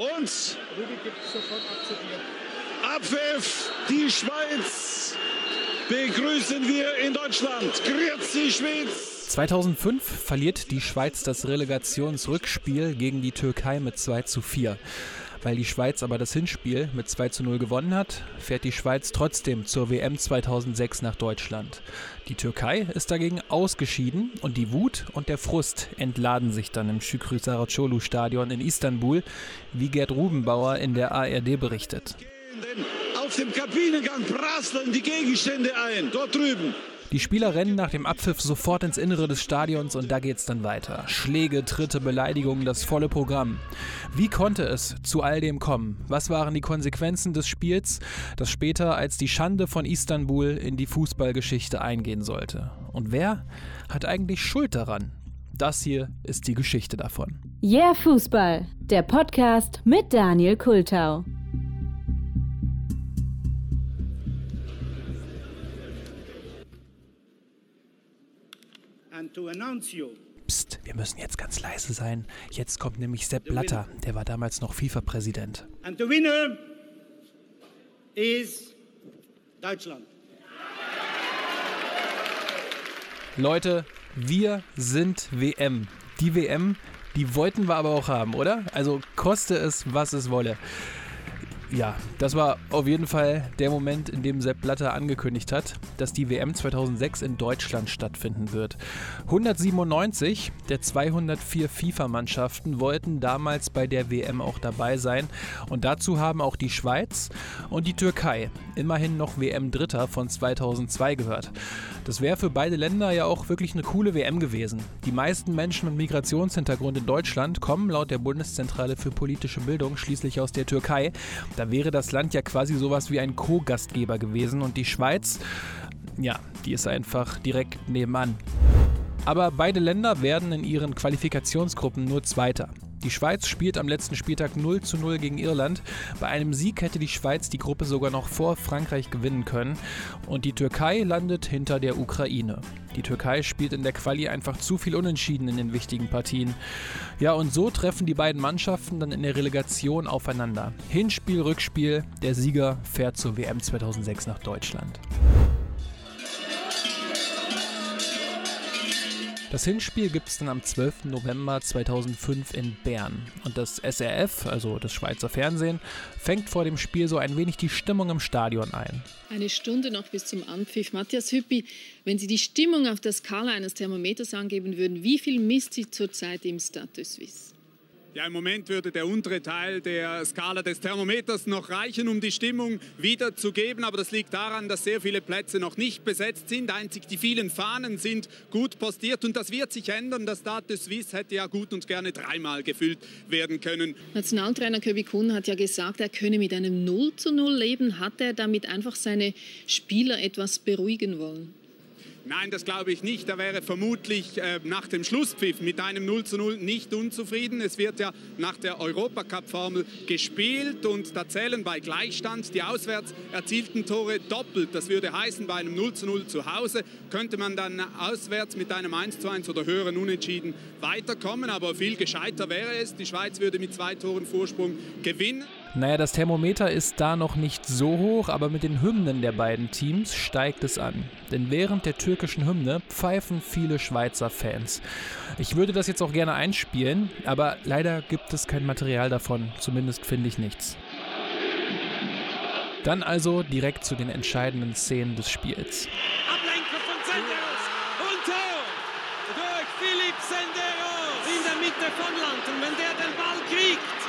Und Abpfiff, die Schweiz begrüßen wir in Deutschland. Grüezi Schweiz! 2005 verliert die Schweiz das Relegationsrückspiel gegen die Türkei mit 2 zu 4. Weil die Schweiz aber das Hinspiel mit 2 zu 0 gewonnen hat, fährt die Schweiz trotzdem zur WM 2006 nach Deutschland. Die Türkei ist dagegen ausgeschieden und die Wut und der Frust entladen sich dann im Şükrü Saracoğlu Stadion in Istanbul, wie Gerd Rubenbauer in der ARD berichtet. Auf dem Kabinengang prasseln die Gegenstände ein, dort drüben. Die Spieler rennen nach dem Abpfiff sofort ins Innere des Stadions und da geht's dann weiter. Schläge, Tritte, Beleidigungen, das volle Programm. Wie konnte es zu all dem kommen? Was waren die Konsequenzen des Spiels, das später als die Schande von Istanbul in die Fußballgeschichte eingehen sollte? Und wer hat eigentlich Schuld daran? Das hier ist die Geschichte davon. Yeah Fußball, der Podcast mit Daniel Kultau. Psst, wir müssen jetzt ganz leise sein. Jetzt kommt nämlich Sepp Blatter, der war damals noch FIFA-Präsident. And the winner is Deutschland. Leute, wir sind WM. Die WM, die wollten wir aber auch haben, oder? Also koste es, was es wolle. Ja, das war auf jeden Fall der Moment, in dem Sepp Blatter angekündigt hat, dass die WM 2006 in Deutschland stattfinden wird. 197 der 204 FIFA-Mannschaften wollten damals bei der WM auch dabei sein und dazu haben auch die Schweiz und die Türkei, immerhin noch WM-Dritter von 2002 gehört. Das wäre für beide Länder ja auch wirklich eine coole WM gewesen. Die meisten Menschen mit Migrationshintergrund in Deutschland kommen laut der Bundeszentrale für politische Bildung schließlich aus der Türkei. Da wäre das Land ja quasi sowas wie ein Co-Gastgeber gewesen und die Schweiz, ja, die ist einfach direkt nebenan. Aber beide Länder werden in ihren Qualifikationsgruppen nur Zweiter. Die Schweiz spielt am letzten Spieltag 0 zu 0 gegen Irland. Bei einem Sieg hätte die Schweiz die Gruppe sogar noch vor Frankreich gewinnen können. Und die Türkei landet hinter der Ukraine. Die Türkei spielt in der Quali einfach zu viel Unentschieden in den wichtigen Partien. Ja, und so treffen die beiden Mannschaften dann in der Relegation aufeinander. Hinspiel, Rückspiel, der Sieger fährt zur WM 2006 nach Deutschland. Das Hinspiel gibt es dann am 12. November 2005 in Bern. Und das SRF, also das Schweizer Fernsehen, fängt vor dem Spiel so ein wenig die Stimmung im Stadion ein. Eine Stunde noch bis zum Anpfiff. Matthias Hüppi, wenn Sie die Stimmung auf der Skala eines Thermometers angeben würden, wie viel misst sie zurzeit im Status Suisse? Ja, im Moment würde der untere Teil der Skala des Thermometers noch reichen, um die Stimmung wiederzugeben. Aber das liegt daran, dass sehr viele Plätze noch nicht besetzt sind. Einzig die vielen Fahnen sind gut postiert und das wird sich ändern. Das Stade Suisse hätte ja gut und gerne dreimal gefüllt werden können. Nationaltrainer Köbi Kuhn hat ja gesagt, er könne mit einem 0 zu 0 leben. Hat er damit einfach seine Spieler etwas beruhigen wollen? Nein, das glaube ich nicht. Er wäre vermutlich äh, nach dem Schlusspfiff mit einem 0 zu 0 nicht unzufrieden. Es wird ja nach der Europacup-Formel gespielt und da zählen bei Gleichstand die auswärts erzielten Tore doppelt. Das würde heißen, bei einem 0 zu 0 zu Hause könnte man dann auswärts mit einem 1 zu 1 oder höheren Unentschieden weiterkommen. Aber viel gescheiter wäre es. Die Schweiz würde mit zwei Toren Vorsprung gewinnen. Naja, das Thermometer ist da noch nicht so hoch, aber mit den Hymnen der beiden Teams steigt es an. Denn während der türkischen Hymne pfeifen viele Schweizer Fans. Ich würde das jetzt auch gerne einspielen, aber leider gibt es kein Material davon, zumindest finde ich nichts. Dann also direkt zu den entscheidenden Szenen des Spiels. Ablenker von Senderos und Tor durch Philipp Senderos in der Mitte von Land. Und wenn der den Ball kriegt,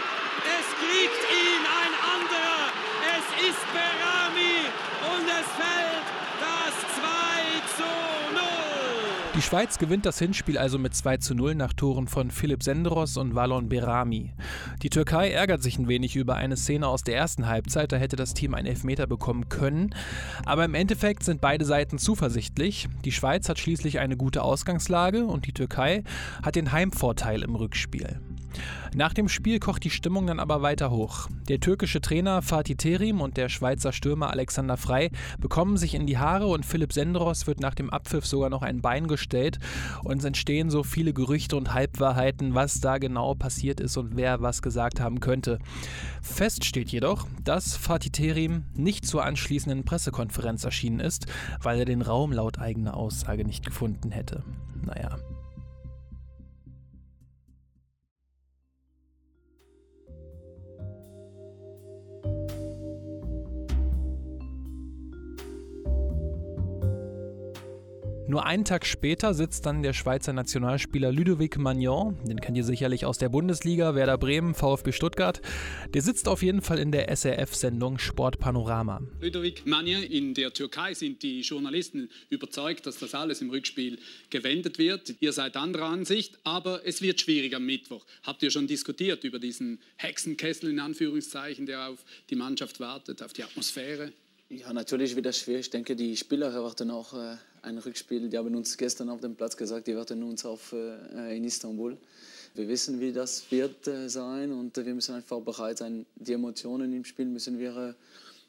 es kriegt ihn ein anderer. Es ist Berami und es fällt das 2 zu 0. Die Schweiz gewinnt das Hinspiel also mit 2 zu 0 nach Toren von Philipp Senderos und Valon Berami. Die Türkei ärgert sich ein wenig über eine Szene aus der ersten Halbzeit, da hätte das Team einen Elfmeter bekommen können. Aber im Endeffekt sind beide Seiten zuversichtlich. Die Schweiz hat schließlich eine gute Ausgangslage und die Türkei hat den Heimvorteil im Rückspiel. Nach dem Spiel kocht die Stimmung dann aber weiter hoch. Der türkische Trainer Fatih Terim und der Schweizer Stürmer Alexander Frei bekommen sich in die Haare und Philipp Senderos wird nach dem Abpfiff sogar noch ein Bein gestellt und es entstehen so viele Gerüchte und Halbwahrheiten, was da genau passiert ist und wer was gesagt haben könnte. Fest steht jedoch, dass Fatih Terim nicht zur anschließenden Pressekonferenz erschienen ist, weil er den Raum laut eigener Aussage nicht gefunden hätte. Naja. Nur einen Tag später sitzt dann der Schweizer Nationalspieler Ludovic Magnon, den kennt ihr sicherlich aus der Bundesliga, Werder Bremen, VfB Stuttgart. Der sitzt auf jeden Fall in der SRF-Sendung Sport Panorama. Ludovic Magnon, in der Türkei sind die Journalisten überzeugt, dass das alles im Rückspiel gewendet wird. Ihr seid anderer Ansicht, aber es wird schwierig am Mittwoch. Habt ihr schon diskutiert über diesen Hexenkessel in Anführungszeichen, der auf die Mannschaft wartet, auf die Atmosphäre? Ja, natürlich wird das schwer. Ich denke, die Spieler erwarten auch äh, ein Rückspiel. Die haben uns gestern auf dem Platz gesagt, die warten uns auf äh, in Istanbul. Wir wissen, wie das wird äh, sein und wir müssen einfach bereit sein. Die Emotionen im Spiel müssen wir äh,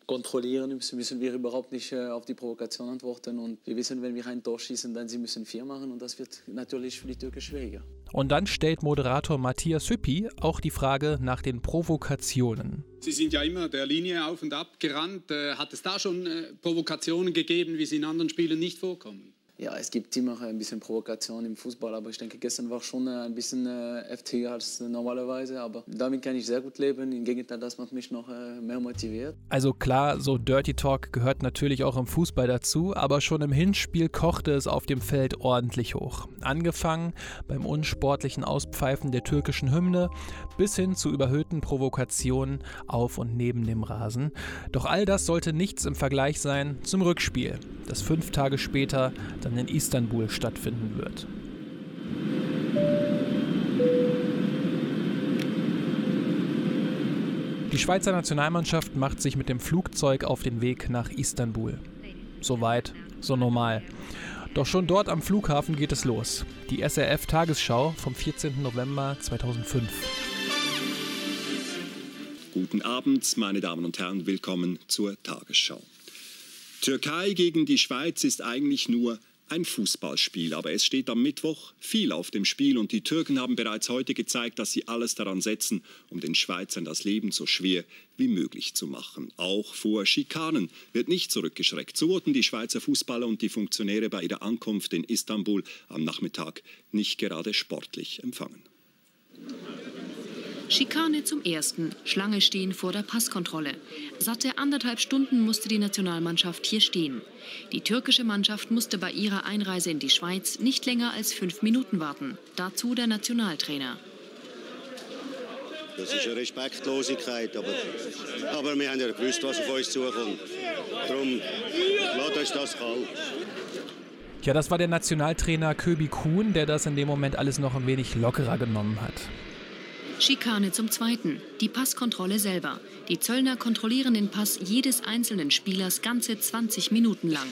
kontrollieren, müssen, wir überhaupt nicht äh, auf die Provokation antworten. Und wir wissen, wenn wir ein Tor schießen, dann sie müssen vier machen und das wird natürlich für die Türken schwieriger. Und dann stellt Moderator Matthias Hüppi auch die Frage nach den Provokationen. Sie sind ja immer der Linie auf und ab gerannt. Äh, hat es da schon äh, Provokationen gegeben, wie sie in anderen Spielen nicht vorkommen? Ja, es gibt immer ein bisschen Provokation im Fußball, aber ich denke, gestern war schon äh, ein bisschen äh, heftiger als normalerweise. Aber damit kann ich sehr gut leben. Im Gegenteil, das macht mich noch äh, mehr motiviert. Also klar, so Dirty Talk gehört natürlich auch im Fußball dazu, aber schon im Hinspiel kochte es auf dem Feld ordentlich hoch. Angefangen beim unsportlichen Auspfeifen der türkischen Hymne bis hin zu überhöhten Provokationen auf und neben dem Rasen. Doch all das sollte nichts im Vergleich sein zum Rückspiel, das fünf Tage später dann in Istanbul stattfinden wird. Die Schweizer Nationalmannschaft macht sich mit dem Flugzeug auf den Weg nach Istanbul. So weit, so normal. Doch schon dort am Flughafen geht es los. Die SRF Tagesschau vom 14. November 2005. Guten Abend, meine Damen und Herren, willkommen zur Tagesschau. Türkei gegen die Schweiz ist eigentlich nur ein Fußballspiel, aber es steht am Mittwoch viel auf dem Spiel und die Türken haben bereits heute gezeigt, dass sie alles daran setzen, um den Schweizern das Leben so schwer wie möglich zu machen. Auch vor Schikanen wird nicht zurückgeschreckt. So wurden die Schweizer Fußballer und die Funktionäre bei ihrer Ankunft in Istanbul am Nachmittag nicht gerade sportlich empfangen. Schikane zum ersten, Schlange stehen vor der Passkontrolle. Satte anderthalb Stunden musste die Nationalmannschaft hier stehen. Die türkische Mannschaft musste bei ihrer Einreise in die Schweiz nicht länger als fünf Minuten warten. Dazu der Nationaltrainer. Das ist eine Respektlosigkeit, aber, aber wir haben ja gewusst, was auf uns zukommt. Darum lasst uns das kalt. Ja, das war der Nationaltrainer Köbi Kuhn, der das in dem Moment alles noch ein wenig lockerer genommen hat. Schikane zum Zweiten. Die Passkontrolle selber. Die Zöllner kontrollieren den Pass jedes einzelnen Spielers ganze 20 Minuten lang.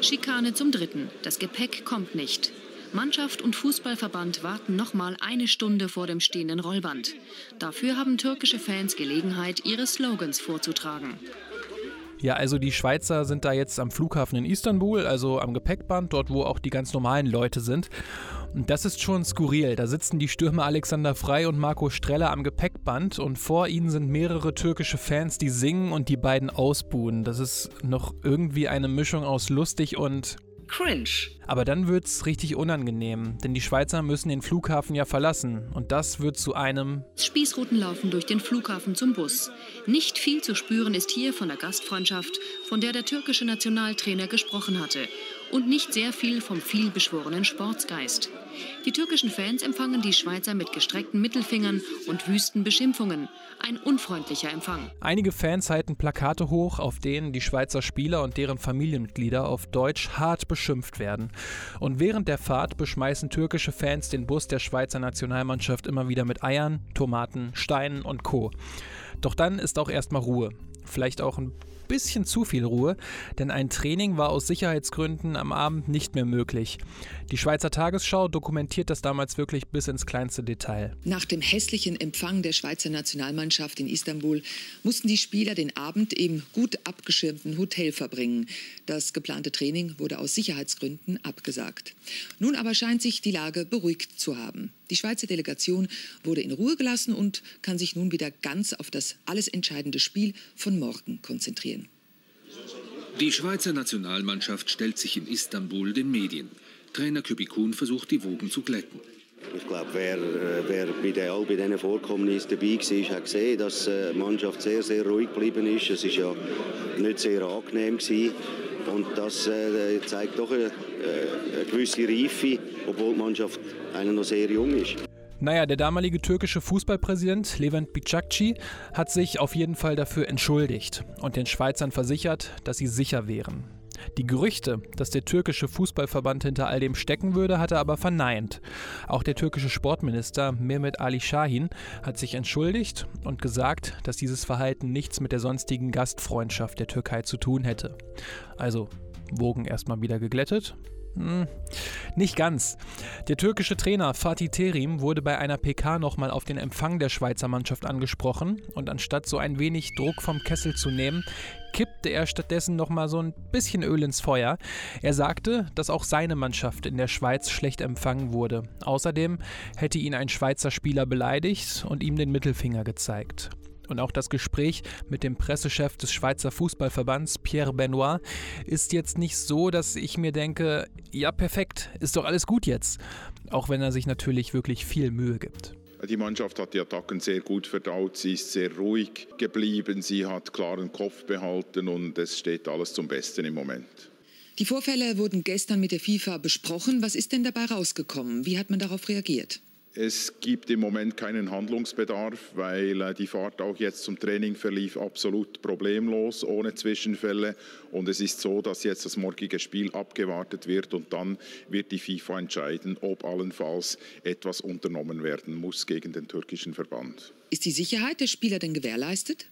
Schikane zum Dritten. Das Gepäck kommt nicht. Mannschaft und Fußballverband warten noch mal eine Stunde vor dem stehenden Rollband. Dafür haben türkische Fans Gelegenheit, ihre Slogans vorzutragen. Ja, also die Schweizer sind da jetzt am Flughafen in Istanbul, also am Gepäckband, dort wo auch die ganz normalen Leute sind. Und das ist schon skurril. Da sitzen die Stürmer Alexander Frei und Marco Streller am Gepäckband und vor ihnen sind mehrere türkische Fans, die singen und die beiden ausbuhen. Das ist noch irgendwie eine Mischung aus lustig und Cringe. Aber dann wird's richtig unangenehm, denn die Schweizer müssen den Flughafen ja verlassen und das wird zu einem Spießrouten laufen durch den Flughafen zum Bus. Nicht viel zu spüren ist hier von der Gastfreundschaft, von der der türkische Nationaltrainer gesprochen hatte und nicht sehr viel vom vielbeschworenen Sportsgeist. Die türkischen Fans empfangen die Schweizer mit gestreckten Mittelfingern und wüsten Beschimpfungen. Ein unfreundlicher Empfang. Einige Fans halten Plakate hoch, auf denen die Schweizer Spieler und deren Familienmitglieder auf Deutsch hart beschimpft werden. Und während der Fahrt beschmeißen türkische Fans den Bus der Schweizer Nationalmannschaft immer wieder mit Eiern, Tomaten, Steinen und Co. Doch dann ist auch erstmal Ruhe. Vielleicht auch ein bisschen zu viel Ruhe, denn ein Training war aus Sicherheitsgründen am Abend nicht mehr möglich. Die Schweizer Tagesschau dokumentiert das damals wirklich bis ins kleinste Detail. Nach dem hässlichen Empfang der Schweizer Nationalmannschaft in Istanbul mussten die Spieler den Abend im gut abgeschirmten Hotel verbringen. Das geplante Training wurde aus Sicherheitsgründen abgesagt. Nun aber scheint sich die Lage beruhigt zu haben. Die Schweizer Delegation wurde in Ruhe gelassen und kann sich nun wieder ganz auf das alles entscheidende Spiel von morgen konzentrieren. Die Schweizer Nationalmannschaft stellt sich in Istanbul den Medien. Trainer Kübikun versucht, die Wogen zu glätten. Ich glaube, wer, äh, wer bei den, all bei diesen Vorkommnissen dabei war, hat gesehen, dass äh, die Mannschaft sehr, sehr ruhig geblieben ist. Es war ja nicht sehr angenehm. Gewesen. Und das äh, zeigt doch eine, eine gewisse Reife, obwohl die Mannschaft eigentlich noch sehr jung ist. Naja, der damalige türkische Fußballpräsident Levent Bicakci hat sich auf jeden Fall dafür entschuldigt und den Schweizern versichert, dass sie sicher wären. Die Gerüchte, dass der türkische Fußballverband hinter all dem stecken würde, hat er aber verneint. Auch der türkische Sportminister Mehmet Ali Shahin hat sich entschuldigt und gesagt, dass dieses Verhalten nichts mit der sonstigen Gastfreundschaft der Türkei zu tun hätte. Also Wogen erstmal wieder geglättet hm, nicht ganz. Der türkische Trainer Fatih Terim wurde bei einer PK nochmal auf den Empfang der Schweizer Mannschaft angesprochen und anstatt so ein wenig Druck vom Kessel zu nehmen, kippte er stattdessen nochmal so ein bisschen Öl ins Feuer. Er sagte, dass auch seine Mannschaft in der Schweiz schlecht empfangen wurde. Außerdem hätte ihn ein Schweizer Spieler beleidigt und ihm den Mittelfinger gezeigt. Und auch das Gespräch mit dem Pressechef des Schweizer Fußballverbands, Pierre Benoit, ist jetzt nicht so, dass ich mir denke, ja perfekt, ist doch alles gut jetzt. Auch wenn er sich natürlich wirklich viel Mühe gibt. Die Mannschaft hat die Attacken sehr gut verdaut, sie ist sehr ruhig geblieben, sie hat klaren Kopf behalten und es steht alles zum Besten im Moment. Die Vorfälle wurden gestern mit der FIFA besprochen. Was ist denn dabei rausgekommen? Wie hat man darauf reagiert? Es gibt im Moment keinen Handlungsbedarf, weil äh, die Fahrt auch jetzt zum Training verlief absolut problemlos, ohne Zwischenfälle. Und es ist so, dass jetzt das morgige Spiel abgewartet wird und dann wird die FIFA entscheiden, ob allenfalls etwas unternommen werden muss gegen den türkischen Verband. Ist die Sicherheit der Spieler denn gewährleistet?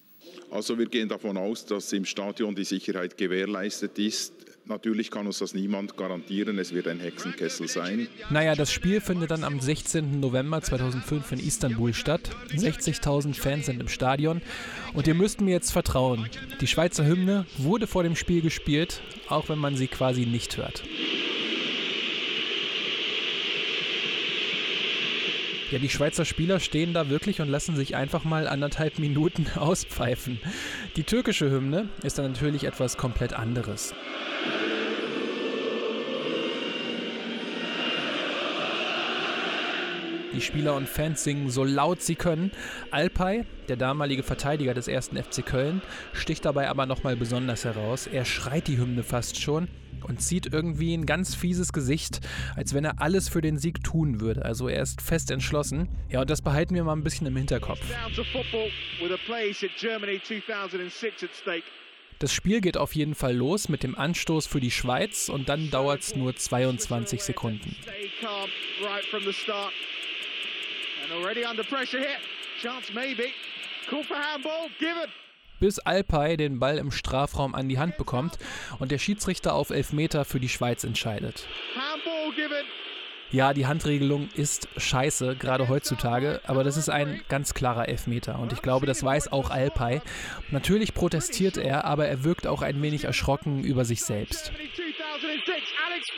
Also wir gehen davon aus, dass im Stadion die Sicherheit gewährleistet ist. Natürlich kann uns das niemand garantieren, es wird ein Hexenkessel sein. Naja, das Spiel findet dann am 16. November 2005 in Istanbul statt. 60.000 Fans sind im Stadion und ihr müsst mir jetzt vertrauen. Die Schweizer Hymne wurde vor dem Spiel gespielt, auch wenn man sie quasi nicht hört. Ja, die Schweizer Spieler stehen da wirklich und lassen sich einfach mal anderthalb Minuten auspfeifen. Die türkische Hymne ist dann natürlich etwas komplett anderes. Die Spieler und Fans singen so laut sie können. Alpay, der damalige Verteidiger des ersten FC Köln, sticht dabei aber nochmal besonders heraus. Er schreit die Hymne fast schon und zieht irgendwie ein ganz fieses Gesicht, als wenn er alles für den Sieg tun würde. Also er ist fest entschlossen. Ja, und das behalten wir mal ein bisschen im Hinterkopf. Das Spiel geht auf jeden Fall los mit dem Anstoß für die Schweiz und dann dauert es nur 22 Sekunden. Bis Alpay den Ball im Strafraum an die Hand bekommt und der Schiedsrichter auf Elfmeter für die Schweiz entscheidet. Ja, die Handregelung ist scheiße, gerade heutzutage, aber das ist ein ganz klarer Elfmeter und ich glaube, das weiß auch Alpay. Natürlich protestiert er, aber er wirkt auch ein wenig erschrocken über sich selbst. Alex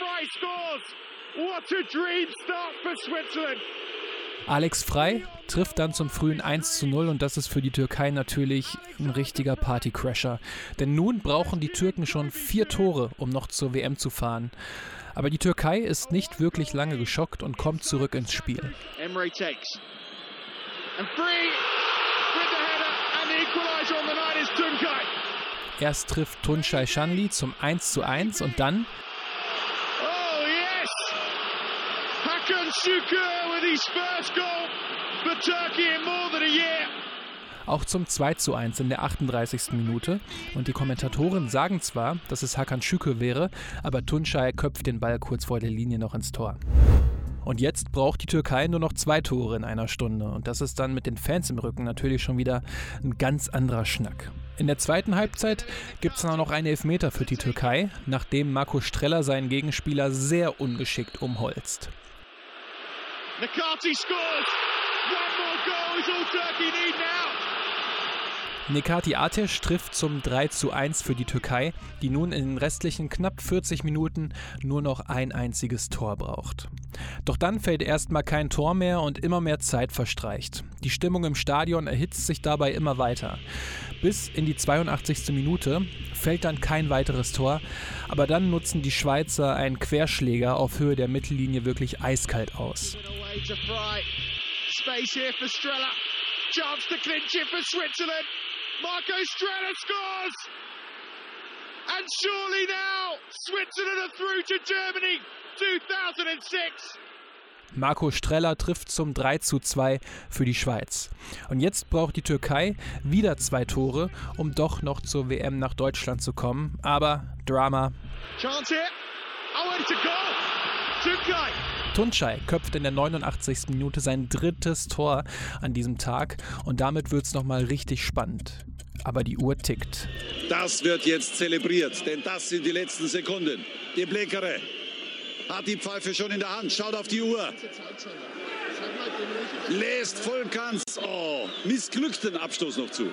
Frei trifft dann zum frühen 1 zu 0 und das ist für die Türkei natürlich ein richtiger Partycrasher. Denn nun brauchen die Türken schon vier Tore, um noch zur WM zu fahren. Aber die Türkei ist nicht wirklich lange geschockt und kommt zurück ins Spiel. Emre takes. And free with the header and the equalizer on the night is Tunçay. Erst trifft Tunçay Shanli zum 1 zu 1 und dann Oh yes! Hakan Şükür with his first goal for Turkey in more than a year auch zum 2 zu 1 in der 38. Minute. Und die Kommentatoren sagen zwar, dass es Hakan Şükür wäre, aber Tunçay köpft den Ball kurz vor der Linie noch ins Tor. Und jetzt braucht die Türkei nur noch zwei Tore in einer Stunde. Und das ist dann mit den Fans im Rücken natürlich schon wieder ein ganz anderer Schnack. In der zweiten Halbzeit gibt es noch einen Elfmeter für die Türkei, nachdem Marco Streller seinen Gegenspieler sehr ungeschickt umholzt. Nakati scores. One more goal is all Turkey need now. Nekati Ateş trifft zum 3 zu 1 für die Türkei, die nun in den restlichen knapp 40 Minuten nur noch ein einziges Tor braucht. Doch dann fällt erstmal kein Tor mehr und immer mehr Zeit verstreicht. Die Stimmung im Stadion erhitzt sich dabei immer weiter. Bis in die 82. Minute fällt dann kein weiteres Tor, aber dann nutzen die Schweizer einen Querschläger auf Höhe der Mittellinie wirklich eiskalt aus. Space here for Strella. Chance to clinch it for Switzerland. Marco Strella scores! And surely now, Switzerland are through to Germany 2006. Marco Streller trifft zum 3 zu 2 für die Schweiz. Und jetzt braucht die Türkei wieder zwei Tore, um doch noch zur WM nach Deutschland zu kommen. Aber Drama. Chance here. And it's a goal. Türkei. Tunçay köpft in der 89. Minute sein drittes Tor an diesem Tag und damit wird es nochmal richtig spannend. Aber die Uhr tickt. Das wird jetzt zelebriert, denn das sind die letzten Sekunden. Die Blickere hat die Pfeife schon in der Hand, schaut auf die Uhr. Lässt Volkans, oh, missglückten Abstoß noch zu.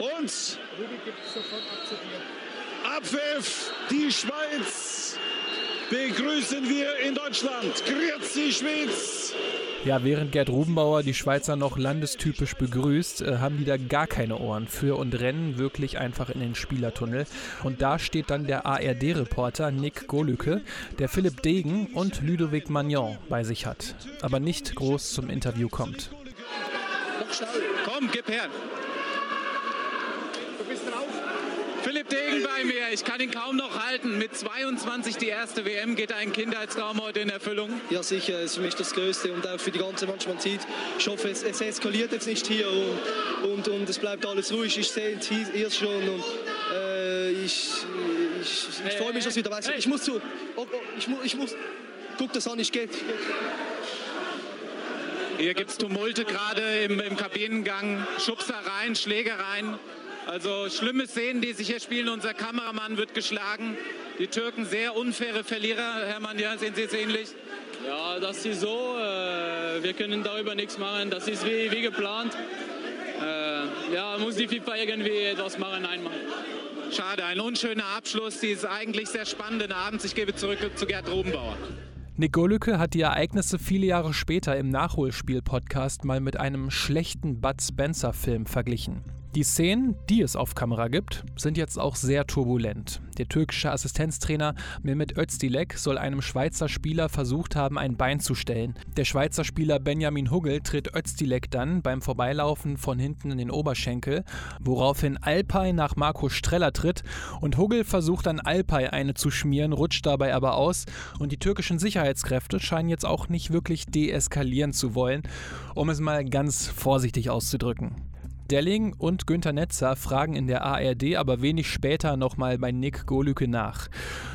Und Abpfiff, die Schweiz begrüßen wir in Deutschland. Grüezi Schweiz! Ja, während Gerd Rubenbauer die Schweizer noch landestypisch begrüßt, äh, haben die da gar keine Ohren für und rennen wirklich einfach in den Spielertunnel. Und da steht dann der ARD-Reporter Nick Golücke, der Philipp Degen und Ludovic Magnon bei sich hat, aber nicht groß zum Interview kommt. Komm, gib her. Philipp Bei mir, ich kann ihn kaum noch halten. Mit 22 die erste WM geht ein Kindheitstraum heute in Erfüllung. Ja, sicher, es ist für mich das Größte und auch für die ganze Mannschaft. Man sieht, ich hoffe, es, es eskaliert jetzt nicht hier und, und, und es bleibt alles ruhig. Ich sehe hier schon und äh, ich, ich, ich freue mich, dass wir dabei sind. Ich muss zu, oh, oh, ich, mu, ich muss, guck das an, ich gehe. Hier gibt es Tumulte gerade im, im Kabinengang, Schubsereien, Schlägereien. Also schlimme Szenen, die sich hier spielen. Unser Kameramann wird geschlagen. Die Türken sehr unfaire Verlierer. Hermann, ja, sehen Sie es ähnlich? Ja, das ist so. Äh, wir können darüber nichts machen. Das ist wie, wie geplant. Äh, ja, muss die FIFA irgendwie etwas machen, einmal. Schade, ein unschöner Abschluss dieses eigentlich sehr spannenden Abends. Ich gebe zurück zu Gerd Rubenbauer. Nick Golücke hat die Ereignisse viele Jahre später im Nachholspiel-Podcast mal mit einem schlechten Bud Spencer-Film verglichen. Die Szenen, die es auf Kamera gibt, sind jetzt auch sehr turbulent. Der türkische Assistenztrainer Mehmet Özdilek soll einem Schweizer Spieler versucht haben, ein Bein zu stellen. Der Schweizer Spieler Benjamin Huggel tritt Özdilek dann beim Vorbeilaufen von hinten in den Oberschenkel, woraufhin Alpay nach Marco Streller tritt und Huggel versucht dann Alpay eine zu schmieren, rutscht dabei aber aus und die türkischen Sicherheitskräfte scheinen jetzt auch nicht wirklich deeskalieren zu wollen, um es mal ganz vorsichtig auszudrücken. Delling und Günter Netzer fragen in der ARD aber wenig später nochmal bei Nick Golücke nach.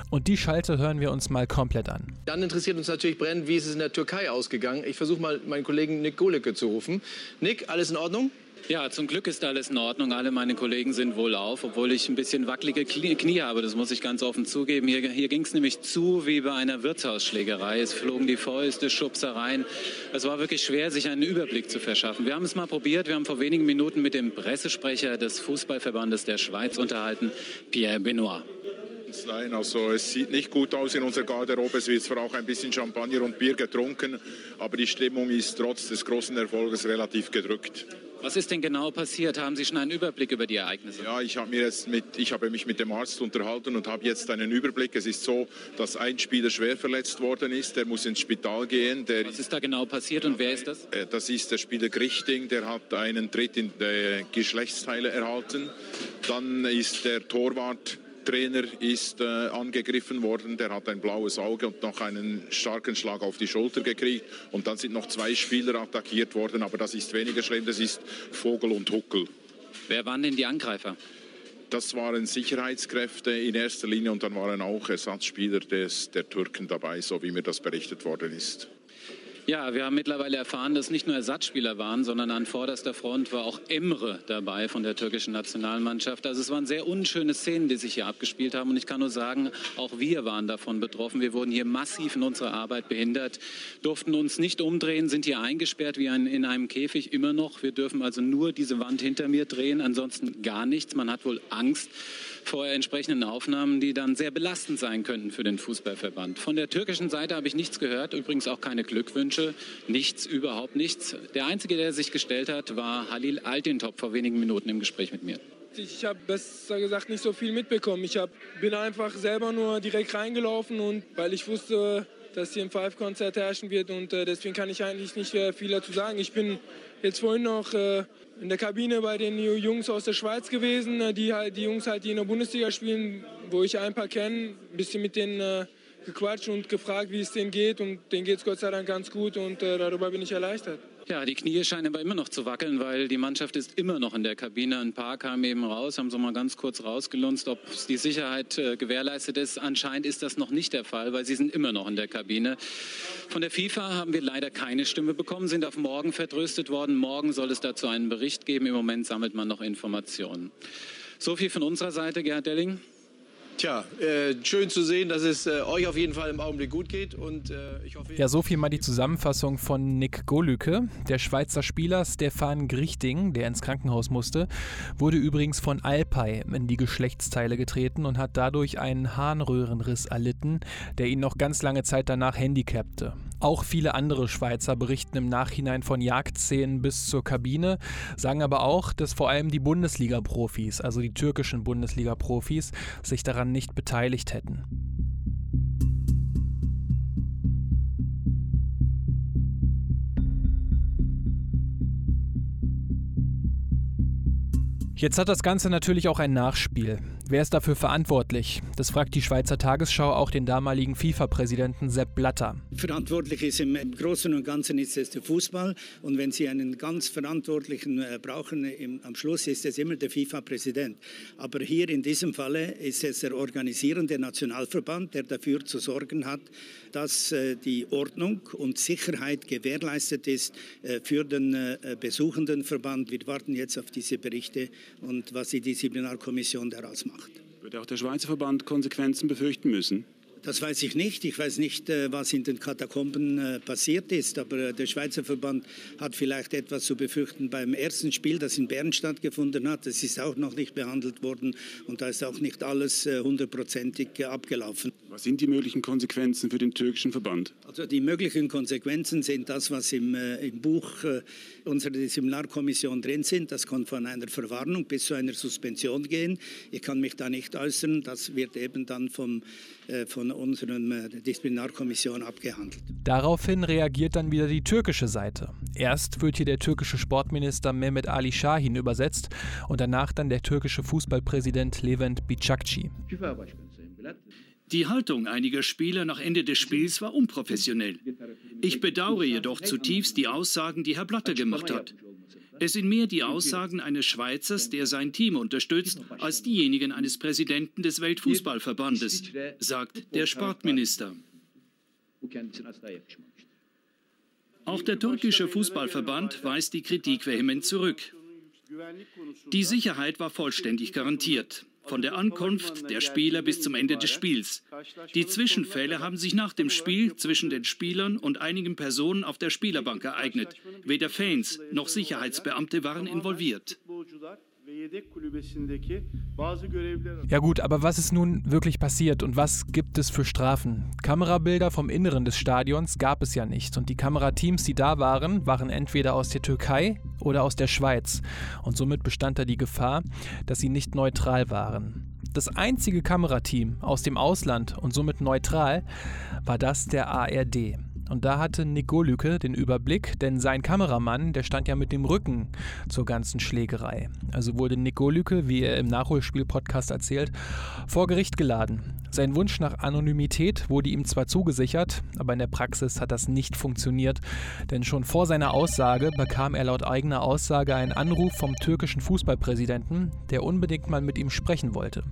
Und die Schalte hören wir uns mal komplett an. Dann interessiert uns natürlich brennend, wie ist es in der Türkei ausgegangen. Ich versuche mal meinen Kollegen Nick Golücke zu rufen. Nick, alles in Ordnung? Ja, zum Glück ist alles in Ordnung. Alle meine Kollegen sind wohlauf, obwohl ich ein bisschen wackelige Knie habe. Das muss ich ganz offen zugeben. Hier, hier ging es nämlich zu wie bei einer Wirtshausschlägerei. Es flogen die Fäuste, Schubsereien. Es war wirklich schwer, sich einen Überblick zu verschaffen. Wir haben es mal probiert. Wir haben vor wenigen Minuten mit dem Pressesprecher des Fußballverbandes der Schweiz unterhalten, Pierre Benoit. Nein, also es sieht nicht gut aus in unserer Garderobe. Es wird zwar auch ein bisschen Champagner und Bier getrunken, aber die Stimmung ist trotz des großen Erfolges relativ gedrückt. Was ist denn genau passiert? Haben Sie schon einen Überblick über die Ereignisse? Ja, ich habe, mir jetzt mit, ich habe mich mit dem Arzt unterhalten und habe jetzt einen Überblick. Es ist so, dass ein Spieler schwer verletzt worden ist. Der muss ins Spital gehen. Der Was ist da genau passiert und wer ist das? Äh, das ist der Spieler Grichting. Der hat einen Tritt in die Geschlechtsteile erhalten. Dann ist der Torwart Trainer ist äh, angegriffen worden, der hat ein blaues Auge und noch einen starken Schlag auf die Schulter gekriegt. Und dann sind noch zwei Spieler attackiert worden, aber das ist weniger schlimm, das ist Vogel und Huckel. Wer waren denn die Angreifer? Das waren Sicherheitskräfte in erster Linie und dann waren auch Ersatzspieler des, der Türken dabei, so wie mir das berichtet worden ist. Ja, wir haben mittlerweile erfahren, dass nicht nur Ersatzspieler waren, sondern an vorderster Front war auch Emre dabei von der türkischen Nationalmannschaft. Also es waren sehr unschöne Szenen, die sich hier abgespielt haben. Und ich kann nur sagen, auch wir waren davon betroffen. Wir wurden hier massiv in unserer Arbeit behindert, durften uns nicht umdrehen, sind hier eingesperrt wie ein, in einem Käfig immer noch. Wir dürfen also nur diese Wand hinter mir drehen, ansonsten gar nichts. Man hat wohl Angst vor entsprechenden Aufnahmen, die dann sehr belastend sein könnten für den Fußballverband. Von der türkischen Seite habe ich nichts gehört, übrigens auch keine Glückwünsche, nichts, überhaupt nichts. Der Einzige, der sich gestellt hat, war Halil Altintop vor wenigen Minuten im Gespräch mit mir. Ich habe besser gesagt nicht so viel mitbekommen. Ich hab, bin einfach selber nur direkt reingelaufen und weil ich wusste, dass hier ein Five-Konzert herrschen wird und äh, deswegen kann ich eigentlich nicht äh, viel dazu sagen. Ich bin jetzt vorhin noch äh, in der Kabine bei den Jungs aus der Schweiz gewesen, äh, die halt die Jungs halt, die in der Bundesliga spielen, wo ich ein paar kenne, ein bisschen mit denen äh, gequatscht und gefragt, wie es denen geht und denen geht es Gott sei Dank ganz gut und äh, darüber bin ich erleichtert. Ja, die Knie scheinen aber immer noch zu wackeln, weil die Mannschaft ist immer noch in der Kabine. Ein paar kamen eben raus, haben so mal ganz kurz rausgelunzt, ob die Sicherheit äh, gewährleistet ist. Anscheinend ist das noch nicht der Fall, weil sie sind immer noch in der Kabine. Von der FIFA haben wir leider keine Stimme bekommen, sind auf morgen vertröstet worden. Morgen soll es dazu einen Bericht geben. Im Moment sammelt man noch Informationen. So viel von unserer Seite, Gerhard Delling. Tja, äh, schön zu sehen, dass es äh, euch auf jeden Fall im Augenblick gut geht und äh, ich hoffe. Ja, so viel mal die Zusammenfassung von Nick Golücke. Der Schweizer Spieler Stefan Grichting, der ins Krankenhaus musste, wurde übrigens von Alpay in die Geschlechtsteile getreten und hat dadurch einen Harnröhrenriss erlitten, der ihn noch ganz lange Zeit danach handicapte. Auch viele andere Schweizer berichten im Nachhinein von Jagdszenen bis zur Kabine, sagen aber auch, dass vor allem die Bundesliga-Profis, also die türkischen Bundesliga-Profis, sich daran nicht beteiligt hätten. Jetzt hat das Ganze natürlich auch ein Nachspiel. Wer ist dafür verantwortlich? Das fragt die Schweizer Tagesschau auch den damaligen FIFA-Präsidenten Sepp Blatter. Verantwortlich ist im Großen und Ganzen ist es der Fußball. Und wenn Sie einen ganz Verantwortlichen äh, brauchen, im, am Schluss ist es immer der FIFA-Präsident. Aber hier in diesem Falle ist es der organisierende Nationalverband, der dafür zu sorgen hat, dass äh, die Ordnung und Sicherheit gewährleistet ist äh, für den besuchenden Verband. Wir warten jetzt auf diese Berichte und was die Disziplinarkommission daraus macht. Wird auch der Schweizer Verband Konsequenzen befürchten müssen? Das weiß ich nicht. Ich weiß nicht, äh, was in den Katakomben äh, passiert ist. Aber äh, der Schweizer Verband hat vielleicht etwas zu befürchten beim ersten Spiel, das in Bern stattgefunden hat. Das ist auch noch nicht behandelt worden und da ist auch nicht alles hundertprozentig abgelaufen. Was sind die möglichen Konsequenzen für den türkischen Verband? Also die möglichen Konsequenzen sind das, was im, im Buch unserer Disziplinarkommission drin sind. Das kann von einer Verwarnung bis zu einer Suspension gehen. Ich kann mich da nicht äußern. Das wird eben dann vom von unserer Disziplinarkommission abgehandelt. Daraufhin reagiert dann wieder die türkische Seite. Erst wird hier der türkische Sportminister Mehmet Ali Şahin übersetzt und danach dann der türkische Fußballpräsident Levent Bicakci. Die Haltung einiger Spieler nach Ende des Spiels war unprofessionell. Ich bedauere jedoch zutiefst die Aussagen, die Herr Blatter gemacht hat. Es sind mehr die Aussagen eines Schweizers, der sein Team unterstützt, als diejenigen eines Präsidenten des Weltfußballverbandes, sagt der Sportminister. Auch der türkische Fußballverband weist die Kritik vehement zurück. Die Sicherheit war vollständig garantiert von der Ankunft der Spieler bis zum Ende des Spiels. Die Zwischenfälle haben sich nach dem Spiel zwischen den Spielern und einigen Personen auf der Spielerbank ereignet. Weder Fans noch Sicherheitsbeamte waren involviert. Ja gut, aber was ist nun wirklich passiert und was gibt es für Strafen? Kamerabilder vom Inneren des Stadions gab es ja nicht und die Kamerateams, die da waren, waren entweder aus der Türkei oder aus der Schweiz und somit bestand da die Gefahr, dass sie nicht neutral waren. Das einzige Kamerateam aus dem Ausland und somit neutral war das der ARD. Und da hatte Nick Golücke den Überblick, denn sein Kameramann, der stand ja mit dem Rücken zur ganzen Schlägerei. Also wurde Nick Golücke, wie er im Nachholspiel-Podcast erzählt, vor Gericht geladen. Sein Wunsch nach Anonymität wurde ihm zwar zugesichert, aber in der Praxis hat das nicht funktioniert, denn schon vor seiner Aussage bekam er laut eigener Aussage einen Anruf vom türkischen Fußballpräsidenten, der unbedingt mal mit ihm sprechen wollte.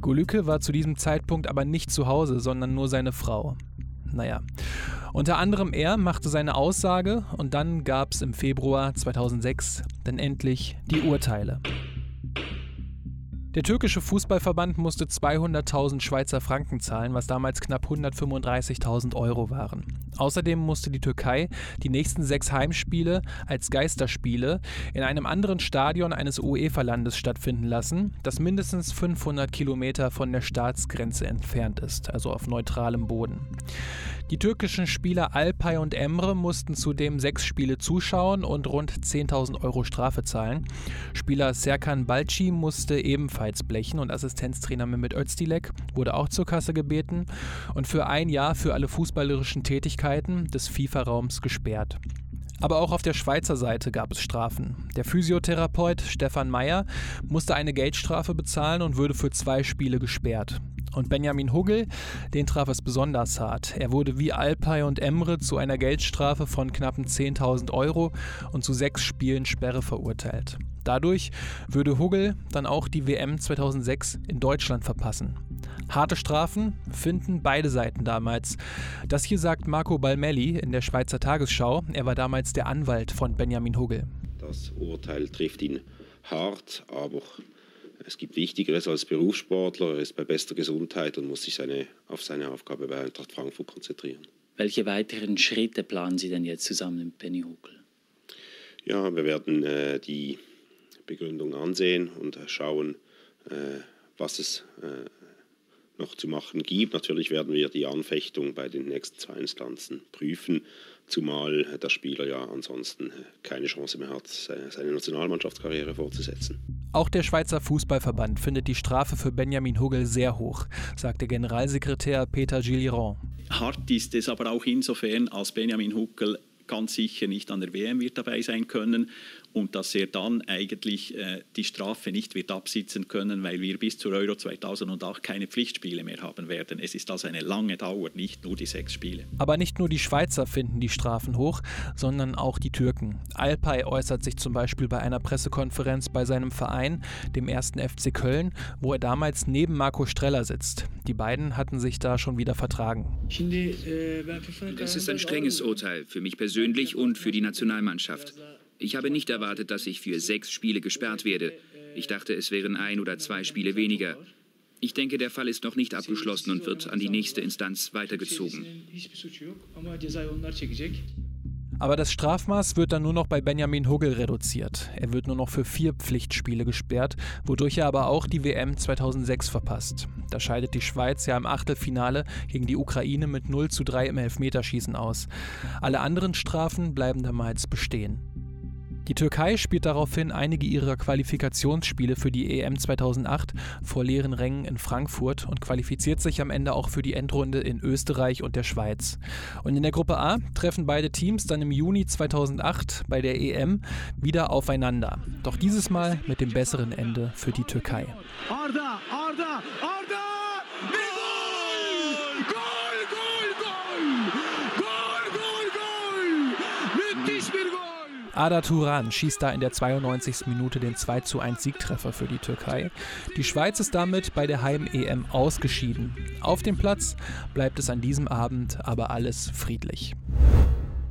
Golücke war zu diesem Zeitpunkt aber nicht zu Hause, sondern nur seine Frau. Naja. Unter anderem er machte seine Aussage und dann gab es im Februar 2006 dann endlich die Urteile. Der türkische Fußballverband musste 200.000 Schweizer Franken zahlen, was damals knapp 135.000 Euro waren. Außerdem musste die Türkei die nächsten sechs Heimspiele als Geisterspiele in einem anderen Stadion eines UEFA-Landes stattfinden lassen, das mindestens 500 Kilometer von der Staatsgrenze entfernt ist, also auf neutralem Boden. Die türkischen Spieler Alpay und Emre mussten zudem sechs Spiele zuschauen und rund 10.000 Euro Strafe zahlen. Spieler Serkan Balci musste ebenfalls blechen und Assistenztrainer Mehmet Özdilek wurde auch zur Kasse gebeten und für ein Jahr für alle fußballerischen Tätigkeiten des FIFA-Raums gesperrt. Aber auch auf der Schweizer Seite gab es Strafen. Der Physiotherapeut Stefan Meyer musste eine Geldstrafe bezahlen und würde für zwei Spiele gesperrt. Und Benjamin Huggel, den traf es besonders hart. Er wurde wie Alpay und Emre zu einer Geldstrafe von knappen 10.000 Euro und zu sechs Spielen Sperre verurteilt. Dadurch würde Huggel dann auch die WM 2006 in Deutschland verpassen. Harte Strafen finden beide Seiten damals. Das hier sagt Marco Balmelli in der Schweizer Tagesschau. Er war damals der Anwalt von Benjamin Huggel. Das Urteil trifft ihn hart, aber es gibt Wichtigeres als Berufssportler. Er ist bei bester Gesundheit und muss sich seine, auf seine Aufgabe bei Eintracht Frankfurt konzentrieren. Welche weiteren Schritte planen Sie denn jetzt zusammen mit Benny Huckel? Ja, wir werden äh, die Begründung ansehen und schauen, äh, was es äh, noch zu machen gibt. Natürlich werden wir die Anfechtung bei den nächsten zwei Instanzen prüfen, zumal der Spieler ja ansonsten keine Chance mehr hat, seine Nationalmannschaftskarriere fortzusetzen. Auch der Schweizer Fußballverband findet die Strafe für Benjamin Huggel sehr hoch, sagte Generalsekretär Peter Gilliron. Hart ist es aber auch insofern, als Benjamin Huckel ganz sicher nicht an der WM wird dabei sein können und dass er dann eigentlich äh, die Strafe nicht wird absitzen können, weil wir bis zur Euro 2008 keine Pflichtspiele mehr haben werden. Es ist also eine lange Dauer, nicht nur die sechs Spiele. Aber nicht nur die Schweizer finden die Strafen hoch, sondern auch die Türken. Alpay äußert sich zum Beispiel bei einer Pressekonferenz bei seinem Verein, dem ersten FC Köln, wo er damals neben Marco Streller sitzt. Die beiden hatten sich da schon wieder vertragen. Es ist ein strenges Urteil für mich persönlich und für die Nationalmannschaft. Ich habe nicht erwartet, dass ich für sechs Spiele gesperrt werde. Ich dachte, es wären ein oder zwei Spiele weniger. Ich denke, der Fall ist noch nicht abgeschlossen und wird an die nächste Instanz weitergezogen. Aber das Strafmaß wird dann nur noch bei Benjamin Huggel reduziert. Er wird nur noch für vier Pflichtspiele gesperrt, wodurch er aber auch die WM 2006 verpasst. Da scheidet die Schweiz ja im Achtelfinale gegen die Ukraine mit 0 zu 3 im Elfmeterschießen aus. Alle anderen Strafen bleiben damals bestehen. Die Türkei spielt daraufhin einige ihrer Qualifikationsspiele für die EM 2008 vor leeren Rängen in Frankfurt und qualifiziert sich am Ende auch für die Endrunde in Österreich und der Schweiz. Und in der Gruppe A treffen beide Teams dann im Juni 2008 bei der EM wieder aufeinander. Doch dieses Mal mit dem besseren Ende für die Türkei. Arda, Arda, Arda! Ada Turan schießt da in der 92. Minute den 2 zu 1 Siegtreffer für die Türkei. Die Schweiz ist damit bei der Heim-EM ausgeschieden. Auf dem Platz bleibt es an diesem Abend aber alles friedlich.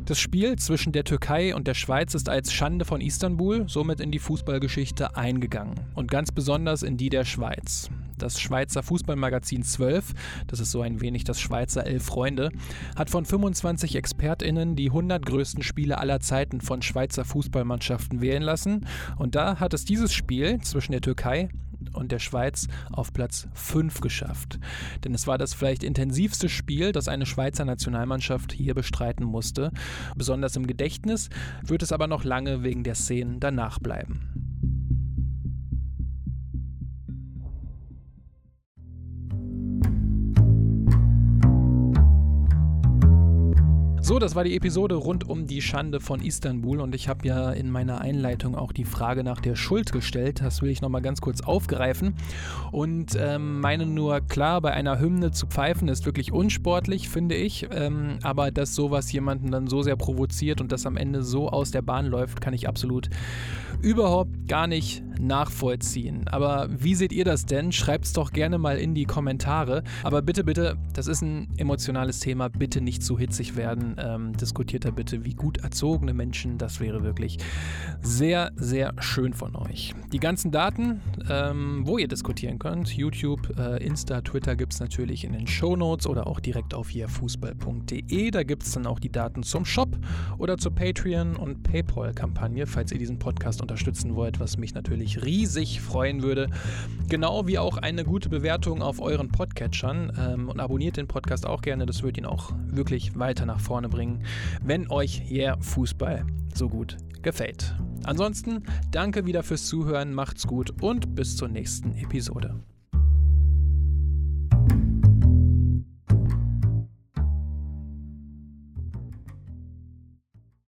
Das Spiel zwischen der Türkei und der Schweiz ist als Schande von Istanbul somit in die Fußballgeschichte eingegangen und ganz besonders in die der Schweiz. Das Schweizer Fußballmagazin 12, das ist so ein wenig das Schweizer Elf Freunde, hat von 25 ExpertInnen die 100 größten Spiele aller Zeiten von Schweizer Fußballmannschaften wählen lassen. Und da hat es dieses Spiel zwischen der Türkei und der Schweiz auf Platz 5 geschafft. Denn es war das vielleicht intensivste Spiel, das eine Schweizer Nationalmannschaft hier bestreiten musste. Besonders im Gedächtnis wird es aber noch lange wegen der Szenen danach bleiben. So, das war die Episode rund um die Schande von Istanbul und ich habe ja in meiner Einleitung auch die Frage nach der Schuld gestellt. Das will ich nochmal ganz kurz aufgreifen und ähm, meine nur, klar, bei einer Hymne zu pfeifen ist wirklich unsportlich, finde ich, ähm, aber dass sowas jemanden dann so sehr provoziert und das am Ende so aus der Bahn läuft, kann ich absolut überhaupt gar nicht nachvollziehen. Aber wie seht ihr das denn? Schreibt es doch gerne mal in die Kommentare. Aber bitte, bitte, das ist ein emotionales Thema. Bitte nicht zu hitzig werden. Ähm, diskutiert da bitte, wie gut erzogene Menschen. Das wäre wirklich sehr, sehr schön von euch. Die ganzen Daten, ähm, wo ihr diskutieren könnt, YouTube, äh, Insta, Twitter gibt es natürlich in den Show Notes oder auch direkt auf hierfußball.de. Da gibt es dann auch die Daten zum Shop oder zur Patreon- und PayPal-Kampagne, falls ihr diesen Podcast unterstützen wollt, was mich natürlich riesig freuen würde. Genau wie auch eine gute Bewertung auf euren Podcatchern. Ähm, und abonniert den Podcast auch gerne, das wird ihn auch wirklich weiter nach vorne bringen, wenn euch hier Fußball so gut gefällt. Ansonsten danke wieder fürs Zuhören, macht's gut und bis zur nächsten Episode.